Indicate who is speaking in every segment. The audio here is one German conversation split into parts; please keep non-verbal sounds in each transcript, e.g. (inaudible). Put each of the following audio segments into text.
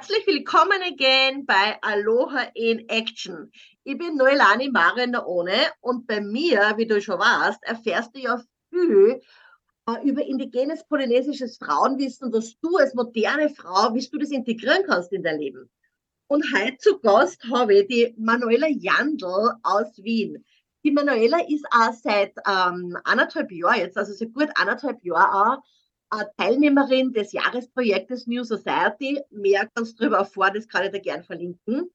Speaker 1: Herzlich willkommen again bei Aloha in Action. Ich bin Noelani Marina ohne und bei mir, wie du schon weißt, erfährst du ja viel äh, über indigenes polynesisches Frauenwissen, was du als moderne Frau, wie du das integrieren kannst in dein Leben. Und heute zu Gast habe ich die Manuela Jandl aus Wien. Die Manuela ist auch seit ähm, anderthalb Jahren jetzt, also seit gut anderthalb Jahren auch Teilnehmerin des Jahresprojektes New Society. Mehr kannst du darüber erfahren, das kann ich dir gern verlinken.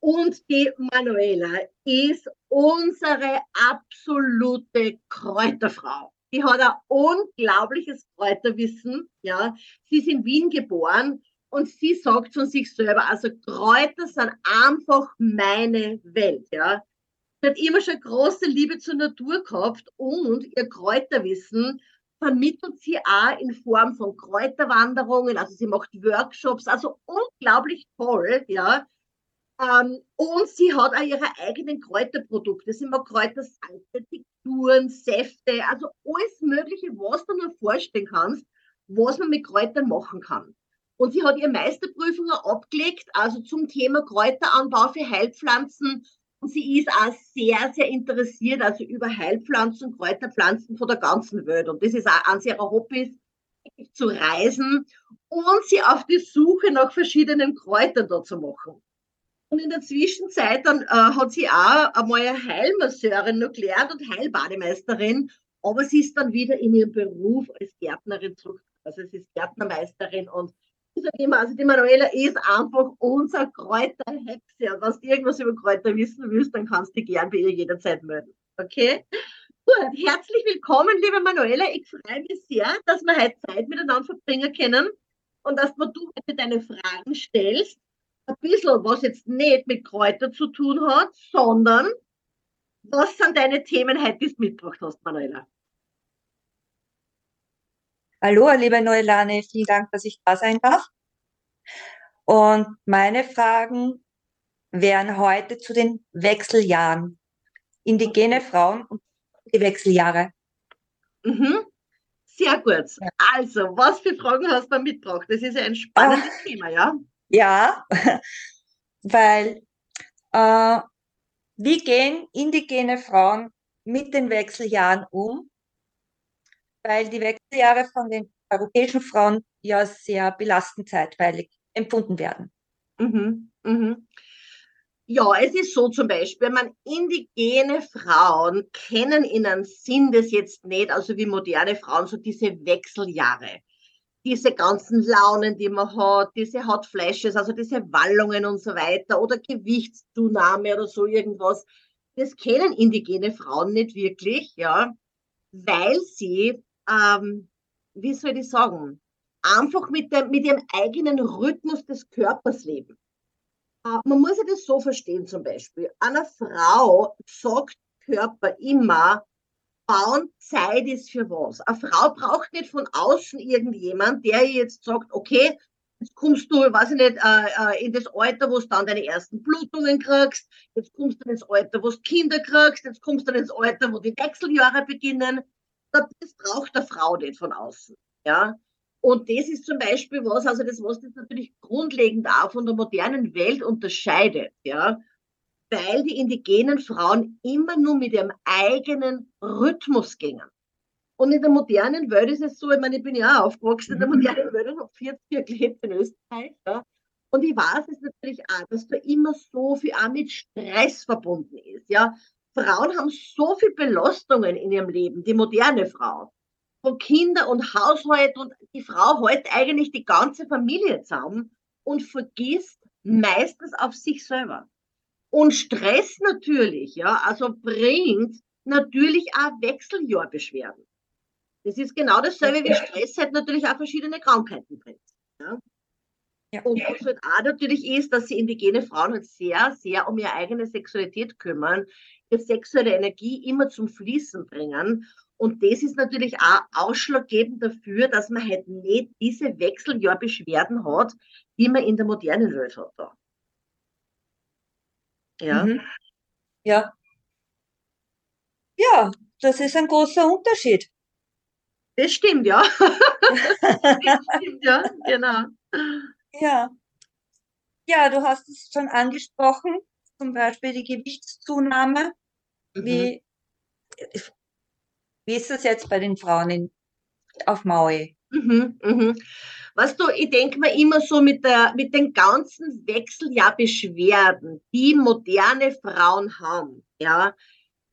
Speaker 1: Und die Manuela ist unsere absolute Kräuterfrau. Die hat ein unglaubliches Kräuterwissen. Ja, sie ist in Wien geboren und sie sagt von sich selber, also Kräuter sind einfach meine Welt. Ja, sie hat immer schon große Liebe zur Natur gehabt und ihr Kräuterwissen vermittelt sie auch in Form von Kräuterwanderungen, also sie macht Workshops, also unglaublich toll, ja. Ähm, und sie hat auch ihre eigenen Kräuterprodukte. Sie macht Kräutersalze, Tikturen, Säfte, also alles Mögliche, was du nur vorstellen kannst, was man mit Kräutern machen kann. Und sie hat ihre Meisterprüfungen abgelegt, also zum Thema Kräuteranbau für Heilpflanzen sie ist auch sehr, sehr interessiert, also über Heilpflanzen, Kräuterpflanzen von der ganzen Welt. Und das ist auch eines ihrer Hobbys, zu reisen und sie auf die Suche nach verschiedenen Kräutern da zu machen. Und in der Zwischenzeit dann äh, hat sie auch einmal eine Heilmasseurin noch gelernt und Heilbademeisterin, aber sie ist dann wieder in ihrem Beruf als Gärtnerin zurück. Also sie ist Gärtnermeisterin und ich sage immer, also die Manuela ist einfach unser Kräuterhexe. Und wenn du irgendwas über Kräuter wissen willst, dann kannst du dich gern bei ihr jederzeit melden. Okay? Gut, herzlich willkommen, liebe Manuela. Ich freue mich sehr, dass wir heute Zeit miteinander verbringen können und dass du heute deine Fragen stellst. Ein bisschen, was jetzt nicht mit Kräuter zu tun hat, sondern was sind deine Themen heute, die du mitgebracht hast, Manuela?
Speaker 2: Hallo, liebe Noelane, vielen Dank, dass ich da sein darf. Und meine Fragen wären heute zu den Wechseljahren. Indigene Frauen und die Wechseljahre.
Speaker 1: Mhm. Sehr gut. Also, was für Fragen hast du mitgebracht? Das ist ja ein spannendes Ach, Thema, ja?
Speaker 2: Ja, (laughs) weil äh, wie gehen indigene Frauen mit den Wechseljahren um? Weil die Wechseljahre von den europäischen Frauen ja sehr belastend zeitweilig empfunden werden.
Speaker 1: Mhm, mhm. Ja, es ist so zum Beispiel, man indigene Frauen kennen in einem Sinn das jetzt nicht, also wie moderne Frauen, so diese Wechseljahre. Diese ganzen Launen, die man hat, diese Hot Flashes, also diese Wallungen und so weiter oder Gewichtszunahme oder so irgendwas. Das kennen indigene Frauen nicht wirklich, ja, weil sie ähm, wie soll ich sagen, einfach mit, dem, mit ihrem eigenen Rhythmus des Körpers leben. Äh, man muss ja das so verstehen zum Beispiel. Einer Frau sagt Körper immer, bauen Zeit ist für was. Eine Frau braucht nicht von außen irgendjemand, der jetzt sagt, okay, jetzt kommst du, weiß ich nicht, äh, äh in das Alter, wo du dann deine ersten Blutungen kriegst, jetzt kommst du ins Alter, wo du Kinder kriegst, jetzt kommst du ins Alter, wo die Wechseljahre beginnen das braucht der Frau nicht von außen. Ja. Und das ist zum Beispiel was, also das, was das natürlich grundlegend auch von der modernen Welt unterscheidet, ja, weil die indigenen Frauen immer nur mit ihrem eigenen Rhythmus gingen. Und in der modernen Welt ist es so, ich meine, ich bin ja auch aufgewachsen in der mhm. modernen Welt und habe 40 Jahre gelebt in Österreich. Ja. Und ich weiß es natürlich auch, dass da immer so viel auch mit Stress verbunden ist. Ja. Frauen haben so viel Belastungen in ihrem Leben, die moderne Frau. Von Kinder und Haushalt und die Frau hält eigentlich die ganze Familie zusammen und vergisst meistens auf sich selber. Und Stress natürlich, ja, also bringt natürlich auch Wechseljahrbeschwerden. Das ist genau dasselbe wie Stress halt natürlich auch verschiedene Krankheiten bringt. Ja. Ja. Und was halt auch natürlich ist, dass sie indigene Frauen halt sehr, sehr um ihre eigene Sexualität kümmern, ihre sexuelle Energie immer zum Fließen bringen. Und das ist natürlich auch ausschlaggebend dafür, dass man halt nicht diese Wechseljahrbeschwerden hat, die man in der modernen Welt hat. Da.
Speaker 2: Ja. Mhm. Ja. Ja, das ist ein großer Unterschied.
Speaker 1: Das stimmt, ja. (laughs) das stimmt, ja, genau.
Speaker 2: Ja. Ja, du hast es schon angesprochen, zum Beispiel die Gewichtszunahme. Mhm. Wie, wie ist das jetzt bei den Frauen in, auf Maui?
Speaker 1: Mhm, mhm. Weißt du, ich denke mir immer so mit, der, mit den ganzen Wechseljahrbeschwerden, die moderne Frauen haben, ja,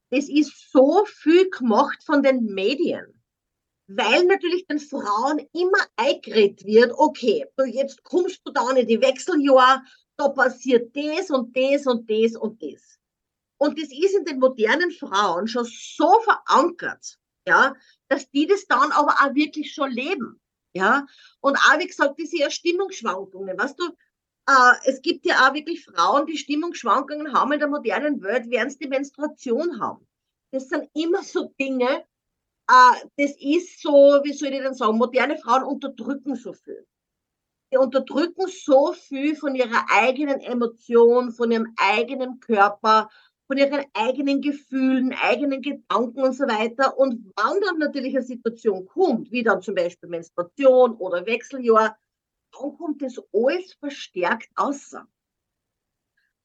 Speaker 1: das ist so viel gemacht von den Medien. Weil natürlich den Frauen immer eingeredet wird, okay, du jetzt kommst du da in die Wechseljahr, da passiert das und das und das und das. Und das ist in den modernen Frauen schon so verankert, ja, dass die das dann aber auch wirklich schon leben. Ja, und auch wie gesagt, diese Stimmungsschwankungen, weißt du, äh, es gibt ja auch wirklich Frauen, die Stimmungsschwankungen haben in der modernen Welt, während sie die Menstruation haben. Das sind immer so Dinge, das ist so, wie soll ich denn sagen, moderne Frauen unterdrücken so viel. Die unterdrücken so viel von ihrer eigenen Emotion, von ihrem eigenen Körper, von ihren eigenen Gefühlen, eigenen Gedanken und so weiter. Und wann dann natürlich eine Situation kommt, wie dann zum Beispiel Menstruation oder Wechseljahr, dann kommt das alles verstärkt außer.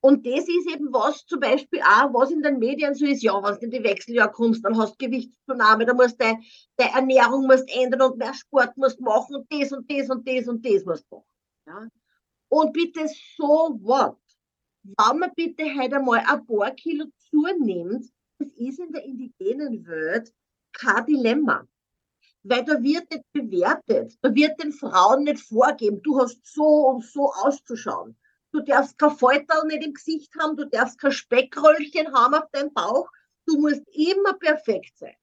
Speaker 1: Und das ist eben was zum Beispiel auch, was in den Medien so ist, ja, wenn du in die Wechseljahr kommst, dann hast du Gewichtszunahme, da musst du deine Ernährung musst ändern und mehr Sport musst machen und das und das und das und das musst machen. Ja? Und bitte so what? wenn man bitte heute einmal ein paar Kilo zunimmt, das ist in der indigenen Welt kein Dilemma. Weil da wird nicht bewertet, da wird den Frauen nicht vorgeben, du hast so und so auszuschauen. Du darfst kein Falterl nicht im Gesicht haben, du darfst kein Speckröllchen haben auf deinem Bauch, du musst immer perfekt sein.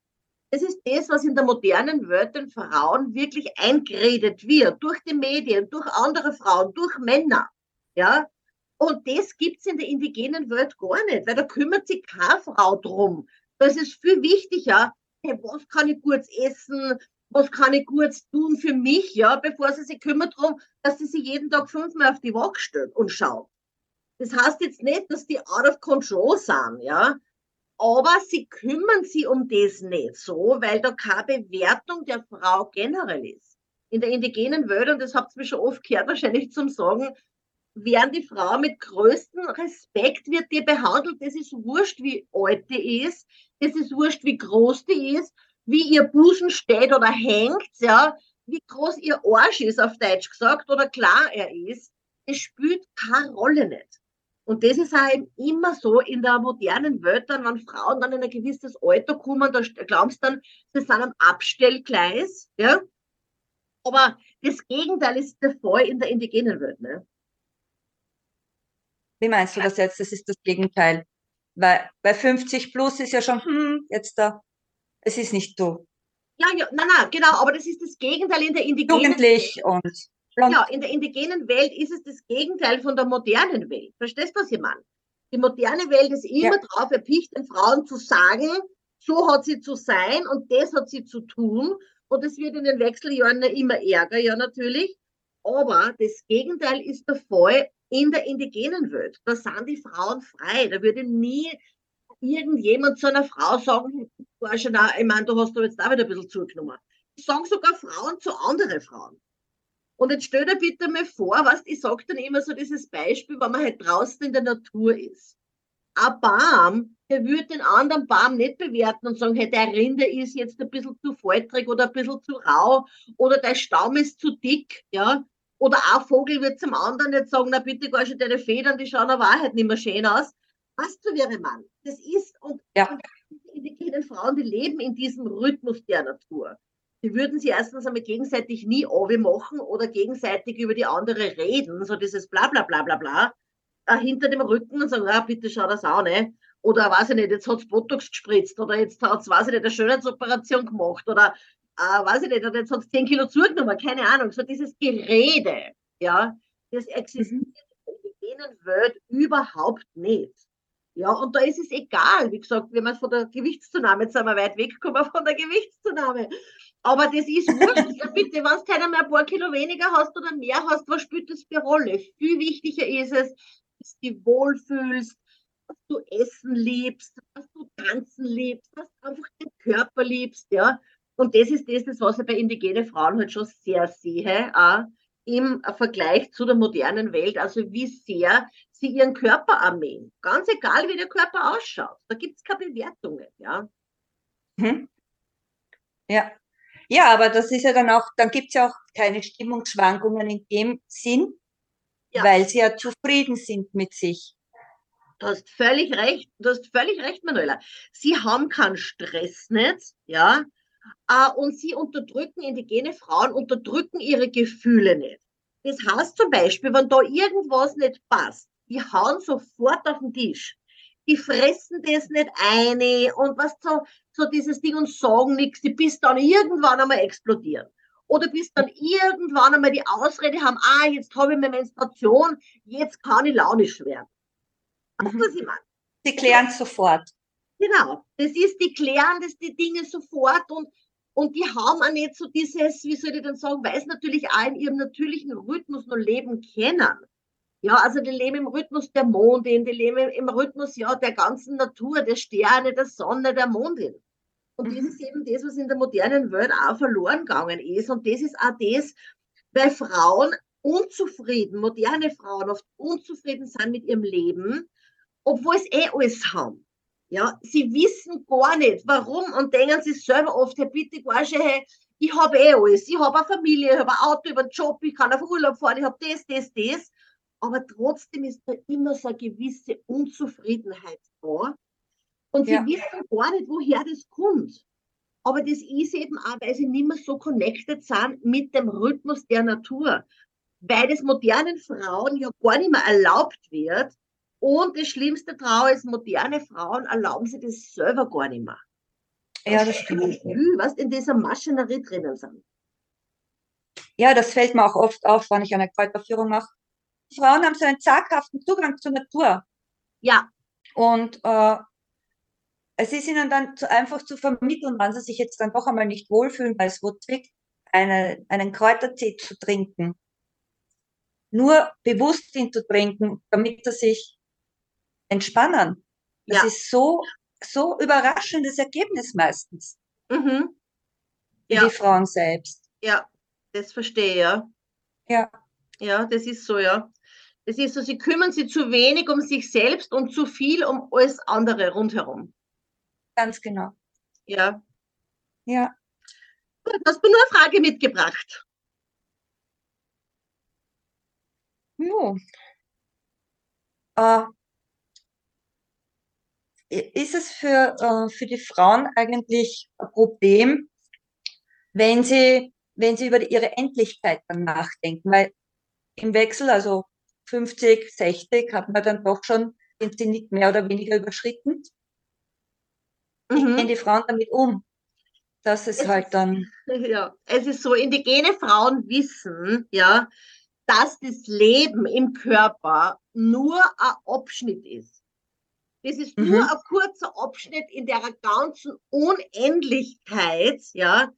Speaker 1: Das ist das, was in der modernen Welt den Frauen wirklich eingeredet wird, durch die Medien, durch andere Frauen, durch Männer. Ja, und das gibt's in der indigenen Welt gar nicht, weil da kümmert sich keine Frau drum. Das ist viel wichtiger, hey, was kann ich gut essen, was kann ich gut tun für mich, ja, bevor sie sich kümmert darum, dass sie sich jeden Tag fünfmal auf die Waage stellt und schaut. Das heißt jetzt nicht, dass die out of control sind, ja, aber sie kümmern sich um das nicht so, weil da keine Bewertung der Frau generell ist. In der indigenen Welt, und das habt ihr mir schon oft gehört, wahrscheinlich zum Sagen, werden die Frau mit größtem Respekt wird die behandelt. Das ist wurscht, wie alt die ist. Das ist wurscht, wie groß die ist, wie ihr Busen steht oder hängt, ja, wie groß ihr Arsch ist, auf Deutsch gesagt, oder klar er ist. Es spielt keine Rolle nicht. Und das ist auch immer so in der modernen Welt, dann, wenn Frauen dann in ein gewisses Alter kommen, da glaubst du dann, sie sind am Abstellgleis, ja. Aber das Gegenteil ist der Fall in der indigenen Welt, ne?
Speaker 2: Wie meinst du das jetzt? Das ist das Gegenteil. Weil bei 50 plus ist ja schon, hm, jetzt da, es ist nicht du.
Speaker 1: Ja, ja, nein, nein, genau, aber das ist das Gegenteil in der indigenen
Speaker 2: Jugendlich Welt. und
Speaker 1: Ja, in der indigenen Welt ist es das Gegenteil von der modernen Welt. Verstehst du, was ich meine? Die moderne Welt ist immer ja. darauf erpicht, den Frauen zu sagen, so hat sie zu sein und das hat sie zu tun. Und es wird in den Wechseljahren immer ärger, ja, natürlich. Aber das Gegenteil ist der Fall in der indigenen Welt. Da sind die Frauen frei. Da würde nie irgendjemand zu einer Frau sagen, war schon auch, ich meine, du hast da jetzt auch wieder ein bisschen zugenommen. Ich sagen sogar Frauen zu anderen Frauen. Und jetzt stell dir bitte mal vor, was ich sage dann immer so dieses Beispiel, wenn man halt draußen in der Natur ist. Ein Baum, der würde den anderen Baum nicht bewerten und sagen, hey, der Rinde ist jetzt ein bisschen zu faltrig oder ein bisschen zu rau oder der Stamm ist zu dick, ja. Oder ein Vogel wird zum anderen jetzt sagen, na bitte gar schon deine Federn, die schauen aber halt nicht mehr schön aus. Was du wäre Mann. Das ist, und, ja. und die indigenen Frauen, die leben in diesem Rhythmus der Natur. Die würden sie erstens einmal gegenseitig nie machen oder gegenseitig über die andere reden, so dieses bla bla bla bla bla, äh, hinter dem Rücken und sagen, ah, bitte schau das auch, ne? Oder weiß ich nicht, jetzt hat's Botox gespritzt oder jetzt hat's, weiß ich nicht, eine Schönheitsoperation gemacht oder äh, weiß ich nicht, oder jetzt hat es 10 Kilo zugenommen, keine Ahnung, so dieses Gerede, ja, das existiert mhm. in der Welt überhaupt nicht. Ja, und da ist es egal, wie gesagt, wenn man von der Gewichtszunahme, jetzt sind wir weit weggekommen von der Gewichtszunahme. Aber das ist wurscht. ja, bitte, wenn du keiner mehr ein paar Kilo weniger hast oder mehr hast, was spielt das für Rolle? Viel wichtiger ist es, dass du dich wohlfühlst, dass du Essen liebst, dass du tanzen liebst, dass du einfach den Körper liebst, ja. Und das ist das, das was ich bei indigenen Frauen halt schon sehr sehe. Auch. im Vergleich zu der modernen Welt, also wie sehr sie ihren Körper armeen. Ganz egal, wie der Körper ausschaut. Da gibt es keine Bewertungen, ja.
Speaker 2: Mhm. Ja. Ja, aber das ist ja dann auch, dann gibt es ja auch keine Stimmungsschwankungen in dem Sinn, ja. weil sie ja zufrieden sind mit sich.
Speaker 1: Du hast völlig recht, du hast völlig recht, Manuela. Sie haben keinen Stress nicht, ja, äh, und sie unterdrücken, indigene Frauen unterdrücken ihre Gefühle nicht. Das heißt zum Beispiel, wenn da irgendwas nicht passt, die hauen sofort auf den Tisch. Die fressen das nicht ein und was so, so dieses Ding und sagen nichts, die bis dann irgendwann einmal explodieren. Oder bis dann irgendwann einmal die Ausrede haben, ah, jetzt habe ich meine Menstruation, jetzt kann ich launisch werden.
Speaker 2: Weißt du, was ich meine? Die klären es sofort.
Speaker 1: Genau. Das ist, die klären das, die Dinge sofort und, und die haben auch nicht so dieses, wie soll ich denn sagen, weil sie natürlich auch in ihrem natürlichen Rhythmus nur leben können. Ja, also die leben im Rhythmus der Mondin, die leben im Rhythmus ja der ganzen Natur, der Sterne, der Sonne, der Mondin. Und mhm. das ist eben das, was in der modernen Welt auch verloren gegangen ist. Und das ist auch das, weil Frauen unzufrieden, moderne Frauen oft unzufrieden sind mit ihrem Leben, obwohl sie eh alles haben. Ja, sie wissen gar nicht, warum und denken sich selber oft, hey, bitte, Garsche, hey, ich habe eh alles. Ich habe eine Familie, ich habe ein Auto, ich habe einen Job, ich kann auf Urlaub fahren, ich habe das, das, das. Aber trotzdem ist da immer so eine gewisse Unzufriedenheit da. Und sie ja. wissen gar nicht, woher das kommt. Aber das ist eben auch, weil sie nicht mehr so connected sind mit dem Rhythmus der Natur. Weil das modernen Frauen ja gar nicht mehr erlaubt wird, und das Schlimmste Trauer ist, moderne Frauen erlauben sich das selber gar nicht mehr.
Speaker 2: Ja, das stimmt.
Speaker 1: Was in dieser Maschinerie drinnen sind.
Speaker 2: Ja, das fällt mir auch oft auf, wenn ich eine Kräuterführung mache. Frauen haben so einen zaghaften Zugang zur Natur.
Speaker 1: Ja.
Speaker 2: Und äh, es ist ihnen dann zu einfach zu vermitteln, wenn sie sich jetzt dann doch einmal nicht wohlfühlen, weil es wo zwickt, eine, einen Kräutertee zu trinken. Nur bewusst ihn zu trinken, damit er sich entspannen. Das ja. ist so, so überraschendes Ergebnis meistens. Mhm. Ja. Die Frauen selbst.
Speaker 1: Ja, das verstehe ich, ja.
Speaker 2: Ja.
Speaker 1: Ja, das ist so, ja. Das ist so, sie kümmern sich zu wenig um sich selbst und zu viel um alles andere rundherum.
Speaker 2: Ganz genau.
Speaker 1: Ja.
Speaker 2: Ja.
Speaker 1: Hast du nur eine Frage mitgebracht?
Speaker 2: Jo. Äh, ist es für, äh, für die Frauen eigentlich ein Problem, wenn sie, wenn sie über ihre Endlichkeit dann nachdenken? Weil im Wechsel, also 50, 60, hat man dann doch schon den Zenit mehr oder weniger überschritten. Wie mhm. gehen die Frauen damit um? Das ist es halt dann.
Speaker 1: Ja, es ist so, indigene Frauen wissen, ja, dass das Leben im Körper nur ein Abschnitt ist. Das ist mhm. nur ein kurzer Abschnitt in der ganzen Unendlichkeit, ja,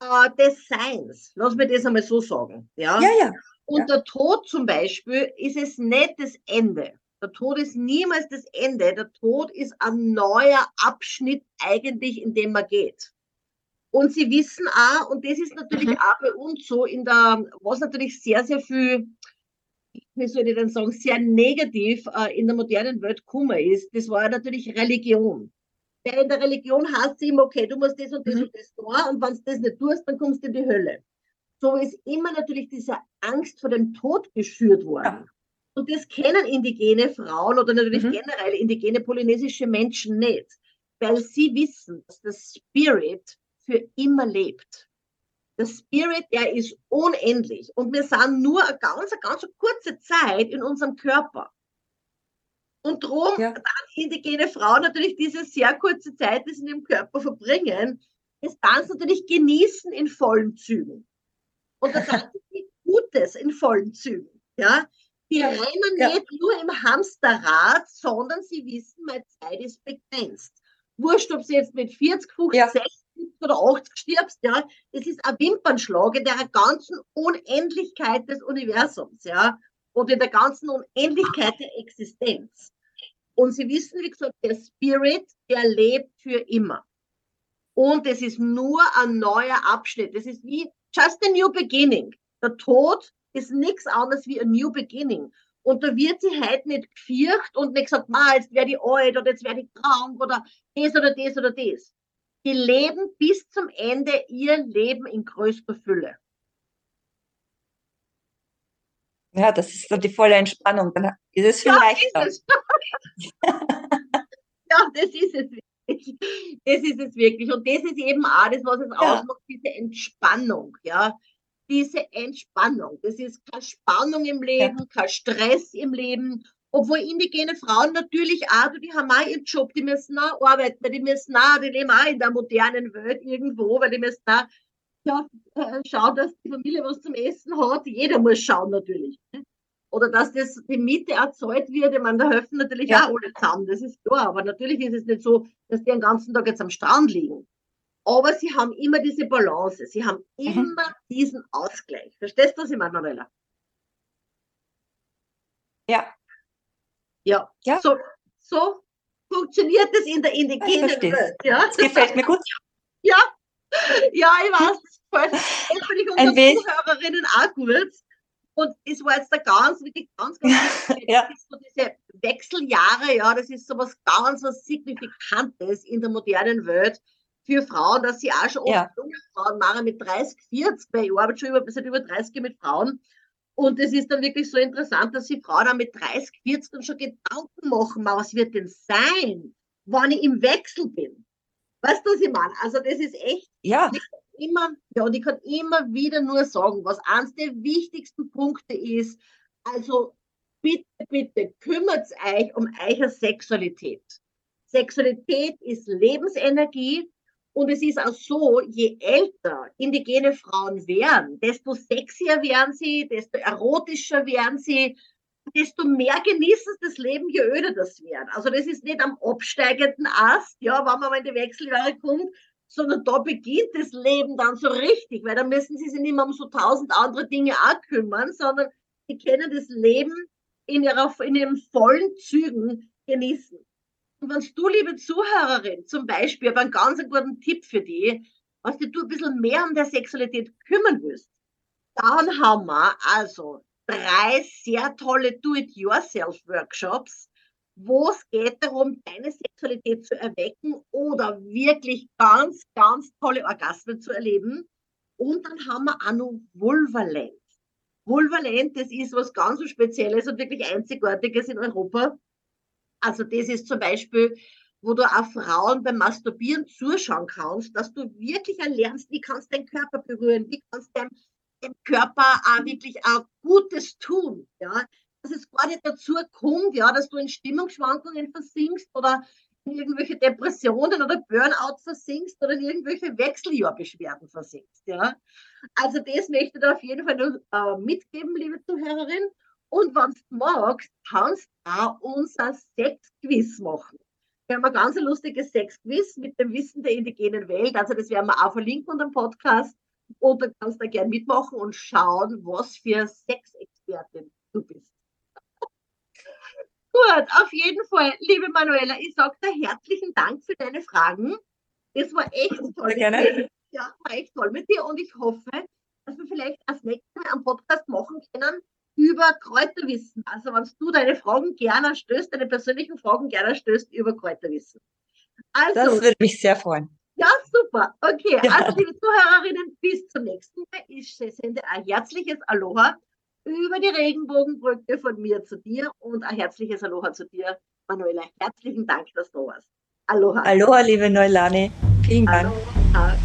Speaker 1: äh, des Seins. Lass mir das einmal so sagen. Ja,
Speaker 2: ja. ja.
Speaker 1: Und
Speaker 2: ja.
Speaker 1: der Tod zum Beispiel ist es nicht das Ende. Der Tod ist niemals das Ende. Der Tod ist ein neuer Abschnitt eigentlich, in dem man geht. Und sie wissen auch, und das ist natürlich mhm. auch bei uns so, in der, was natürlich sehr, sehr viel wie soll ich denn sagen, sehr negativ äh, in der modernen Welt gekommen ist, das war natürlich Religion. Ja, in der Religion heißt es immer, okay, du musst das und das mhm. und das tun und wenn du das nicht tust, dann kommst du in die Hölle. So ist immer natürlich diese Angst vor dem Tod geschürt worden. Ja. Und das kennen indigene Frauen oder natürlich mhm. generell indigene polynesische Menschen nicht, weil sie wissen, dass der Spirit für immer lebt. Der Spirit, der ist unendlich und wir sind nur eine ganz, eine ganz kurze Zeit in unserem Körper. Und darum, ja. indigene Frauen natürlich diese sehr kurze Zeit, die sie in ihrem Körper verbringen, das dann natürlich genießen in vollen Zügen. Und das hat Gutes in vollen Zügen. Ja? Die rennen ja. nicht nur im Hamsterrad, sondern sie wissen, meine Zeit ist begrenzt. Wurscht, ob sie jetzt mit 40, 50, ja. 60 oder 80 stirbst, ja, das ist ein Wimpernschlag in der ganzen Unendlichkeit des Universums, ja, und in der ganzen Unendlichkeit der Existenz. Und sie wissen, wie gesagt, der Spirit, der lebt für immer. Und es ist nur ein neuer Abschnitt. Es ist wie just a new beginning. Der Tod ist nichts anderes wie ein New Beginning. Und da wird sie heute nicht gefürcht und nicht gesagt, ma, jetzt werde ich alt oder jetzt werde ich krank oder das oder das oder das. Die leben bis zum Ende ihr Leben in größter Fülle.
Speaker 2: Ja, das ist so die volle Entspannung. Dann ist es viel ja, leichter. (laughs)
Speaker 1: Ja, das ist es. (laughs) Das ist es wirklich. Und das ist eben auch das, was es ja. ausmacht, diese Entspannung. Ja, diese Entspannung. Das ist keine Spannung im Leben, ja. kein Stress im Leben. Obwohl indigene Frauen natürlich auch, die haben auch ihren Job, die müssen auch arbeiten, weil die müssen auch, die leben auch in der modernen Welt irgendwo, weil die müssen auch ja, äh, schauen, dass die Familie was zum Essen hat. Jeder muss schauen natürlich. Ne? Oder dass das die Miete erzeugt wird. Ich meine, da helfen natürlich ja. auch alle zusammen, das ist klar. Aber natürlich ist es nicht so, dass die den ganzen Tag jetzt am Strand liegen. Aber sie haben immer diese Balance, sie haben mhm. immer mhm. diesen Ausgleich. Verstehst du, was ich meine, Manuela?
Speaker 2: Ja.
Speaker 1: Ja. ja. So, so funktioniert das in der indigenen Welt. Ja?
Speaker 2: Das gefällt mir gut.
Speaker 1: Ja, ja, ich weiß, das gefällt für unsere Zuhörerinnen auch gut. Und es war jetzt da ganz, wirklich ganz, ganz ja. so diese Wechseljahre, ja, das ist so was ganz was Signifikantes in der modernen Welt für Frauen, dass sie auch schon oft ja. junge Frauen machen mit 30, 40, weil ich arbeite schon über, seit über 30 mit Frauen. Und es ist dann wirklich so interessant, dass sie Frauen dann mit 30, 40 dann schon Gedanken machen, was wird denn sein, wann ich im Wechsel bin. Weißt du, was ich meine? Also das ist echt
Speaker 2: ja.
Speaker 1: Immer, ja, und ich kann immer wieder nur sagen, was eines der wichtigsten Punkte ist, also bitte, bitte kümmert euch um eure Sexualität. Sexualität ist Lebensenergie und es ist auch so, je älter indigene Frauen werden, desto sexier werden sie, desto erotischer werden sie, desto mehr genießen sie das Leben, je öder das wird. Also das ist nicht am absteigenden Ast, ja, wenn man mal in die Wechseljahre kommt, sondern da beginnt das Leben dann so richtig, weil da müssen sie sich nicht mehr um so tausend andere Dinge auch kümmern, sondern sie können das Leben in, ihrer, in ihren vollen Zügen genießen. Und wenn du, liebe Zuhörerin, zum Beispiel, aber einen ganz guten Tipp für dich, was du ein bisschen mehr um der Sexualität kümmern willst, dann haben wir also drei sehr tolle Do-it-yourself-Workshops, wo es geht darum, deine Sexualität zu erwecken oder wirklich ganz, ganz tolle Orgasmen zu erleben. Und dann haben wir auch noch Vulvalent. Vulvalent, das ist was ganz Spezielles und wirklich Einzigartiges in Europa. Also das ist zum Beispiel, wo du auch Frauen beim Masturbieren zuschauen kannst, dass du wirklich lernst, wie kannst du deinen Körper berühren, wie kannst du dem, Körper auch wirklich auch Gutes tun, ja. Dass es gar nicht dazu kommt, ja, dass du in Stimmungsschwankungen versinkst oder in irgendwelche Depressionen oder Burnout versinkst oder in irgendwelche Wechseljahrbeschwerden versinkst, ja. Also das möchte ich dir auf jeden Fall noch, äh, mitgeben, liebe Zuhörerin. Und wenn du magst, kannst du auch unser Sexquiz machen. Wir haben ein ganz lustiges Sexquiz mit dem Wissen der indigenen Welt. Also das werden wir auch verlinken unter dem Podcast. Und dann kannst du gerne mitmachen und schauen, was für Sexexpertin du bist. Gut, auf jeden Fall, liebe Manuela, ich sage dir herzlichen Dank für deine Fragen. Das war echt toll.
Speaker 2: Gerne.
Speaker 1: Ja, war echt toll mit dir und ich hoffe, dass wir vielleicht als nächstes Mal einen Podcast machen können, über Kräuterwissen. Also wenn du deine Fragen gerne stößt, deine persönlichen Fragen gerne stößt über Kräuterwissen.
Speaker 2: Also, das würde mich sehr freuen.
Speaker 1: Ja, super. Okay, ja. also liebe Zuhörerinnen, bis zum nächsten Mal. Ich sende ein herzliches Aloha über die Regenbogenbrücke von mir zu dir und ein herzliches Aloha zu dir, Manuela. Herzlichen Dank, dass du warst.
Speaker 2: Aloha. Aloha, liebe Neulani. Vielen Dank. Aloha.